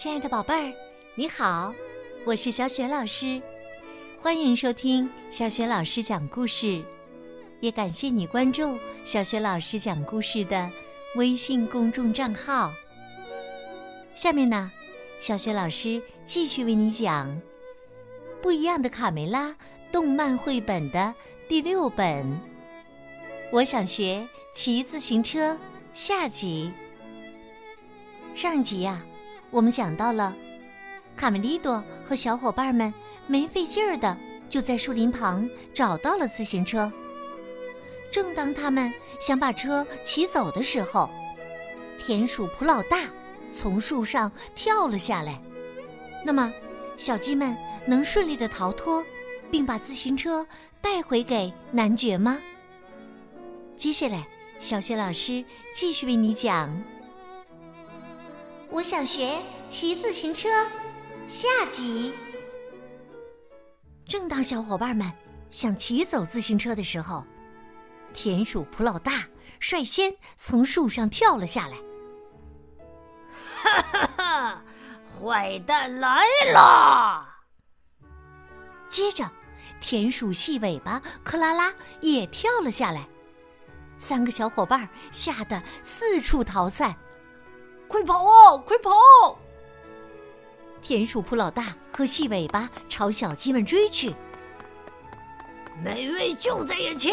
亲爱的宝贝儿，你好，我是小雪老师，欢迎收听小雪老师讲故事，也感谢你关注小雪老师讲故事的微信公众账号。下面呢，小雪老师继续为你讲《不一样的卡梅拉》动漫绘本的第六本。我想学骑自行车下集。上集呀，我们讲到了卡梅利多和小伙伴们没费劲儿的就在树林旁找到了自行车。正当他们想把车骑走的时候，田鼠普老大从树上跳了下来。那么，小鸡们能顺利的逃脱，并把自行车带回给男爵吗？接下来，小雪老师继续为你讲。我想学骑自行车，下集。正当小伙伴们想骑走自行车的时候，田鼠普老大率先从树上跳了下来。哈哈哈！坏蛋来了！接着，田鼠细尾巴克拉拉也跳了下来。三个小伙伴吓得四处逃散。快跑啊！快跑！田鼠普老大和细尾巴朝小鸡们追去。美味就在眼前，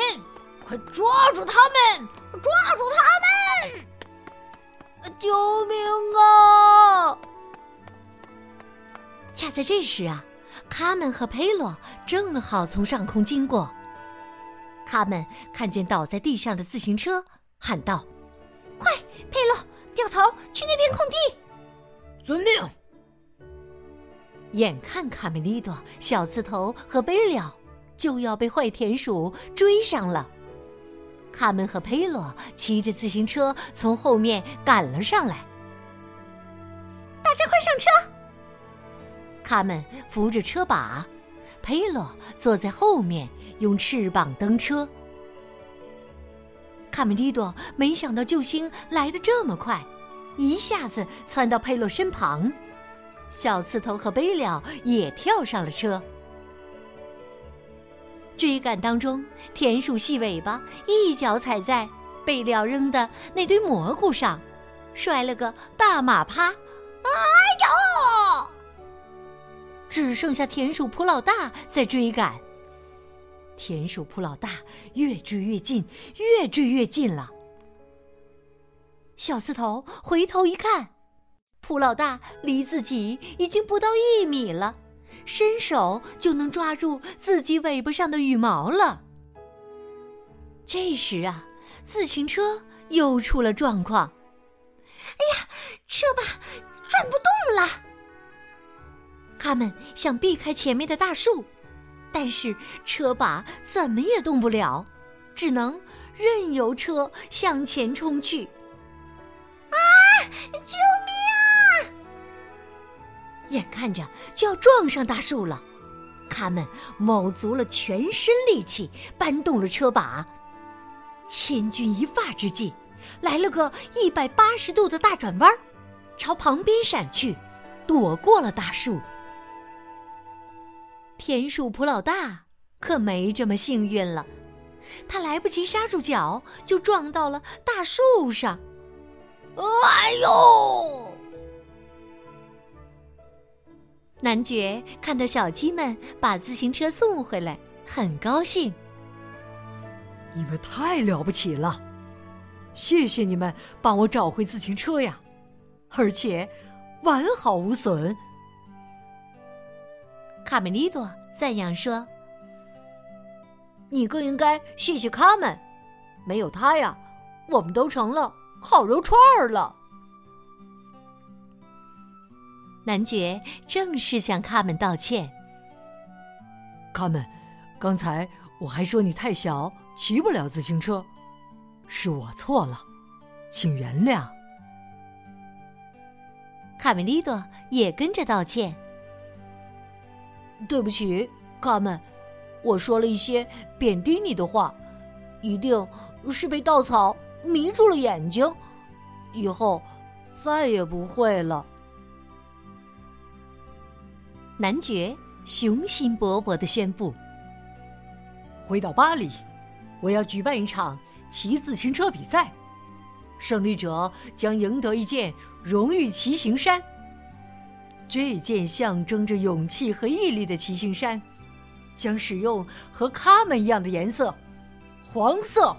快抓住他们！抓住他们！救命啊！恰在这时啊，卡门和佩洛正好从上空经过。他们看见倒在地上的自行车，喊道：“快，佩洛！”掉头去那片空地，遵命。眼看卡梅利多、小刺头和贝了就要被坏田鼠追上了，卡门和佩洛骑着自行车从后面赶了上来。大家快上车！卡门扶着车把，佩洛坐在后面用翅膀蹬车。卡梅利多没想到救星来得这么快，一下子窜到佩洛身旁。小刺头和贝了也跳上了车。追赶当中，田鼠细尾巴一脚踩在贝了扔的那堆蘑菇上，摔了个大马趴。哎呦！只剩下田鼠普老大在追赶。田鼠普老大越追越近，越追越近了。小刺头回头一看，普老大离自己已经不到一米了，伸手就能抓住自己尾巴上的羽毛了。这时啊，自行车又出了状况。哎呀，车把转不动了！他们想避开前面的大树。但是车把怎么也动不了，只能任由车向前冲去。啊！救命啊！眼看着就要撞上大树了，他们卯足了全身力气搬动了车把。千钧一发之际，来了个一百八十度的大转弯，朝旁边闪去，躲过了大树。田鼠普老大可没这么幸运了，他来不及刹住脚，就撞到了大树上。哎呦！男爵看到小鸡们把自行车送回来，很高兴。你们太了不起了，谢谢你们帮我找回自行车呀，而且完好无损。卡梅利多赞扬说：“你更应该谢谢他们，没有他呀，我们都成了烤肉串儿了。”男爵正式向卡门道歉。卡门，刚才我还说你太小，骑不了自行车，是我错了，请原谅。卡梅利多也跟着道歉。对不起，卡门，我说了一些贬低你的话，一定是被稻草迷住了眼睛，以后再也不会了。男爵雄心勃勃地宣布：“回到巴黎，我要举办一场骑自行车比赛，胜利者将赢得一件荣誉骑行衫。这件象征着勇气和毅力的骑行衫，将使用和他们一样的颜色——黄色。”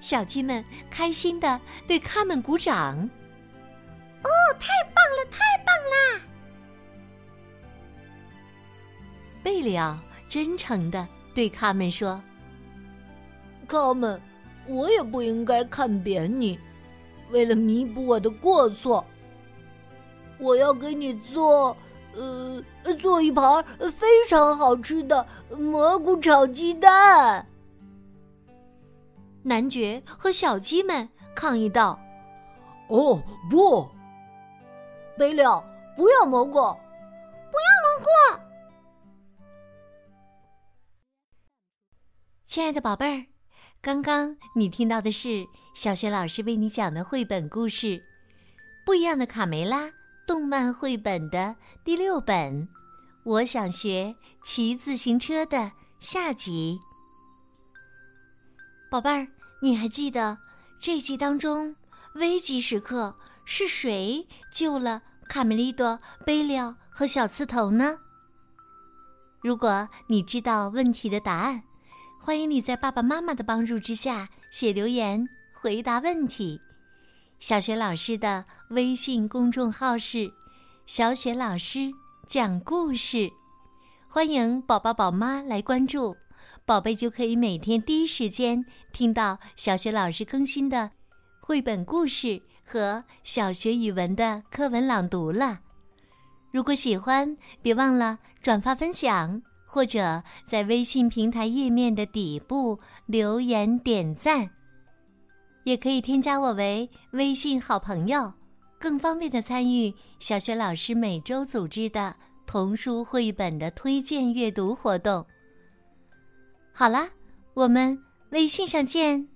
小鸡们开心的对他们鼓掌。哦，太棒了，太棒啦！贝里奥真诚的对他们说：“他们，我也不应该看扁你。为了弥补我的过错，我要给你做，呃，做一盘非常好吃的蘑菇炒鸡蛋。”男爵和小鸡们抗议道：“哦，不！贝利奥，不要蘑菇，不要蘑菇！”亲爱的宝贝儿，刚刚你听到的是小学老师为你讲的绘本故事《不一样的卡梅拉》动漫绘本的第六本《我想学骑自行车》的下集。宝贝儿。你还记得这集当中危急时刻是谁救了卡梅利多、贝利奥和小刺头呢？如果你知道问题的答案，欢迎你在爸爸妈妈的帮助之下写留言回答问题。小雪老师的微信公众号是“小雪老师讲故事”，欢迎宝宝宝妈来关注。宝贝就可以每天第一时间听到小学老师更新的绘本故事和小学语文的课文朗读了。如果喜欢，别忘了转发分享，或者在微信平台页面的底部留言点赞。也可以添加我为微信好朋友，更方便的参与小学老师每周组织的童书绘本的推荐阅读活动。好啦，我们微信上见。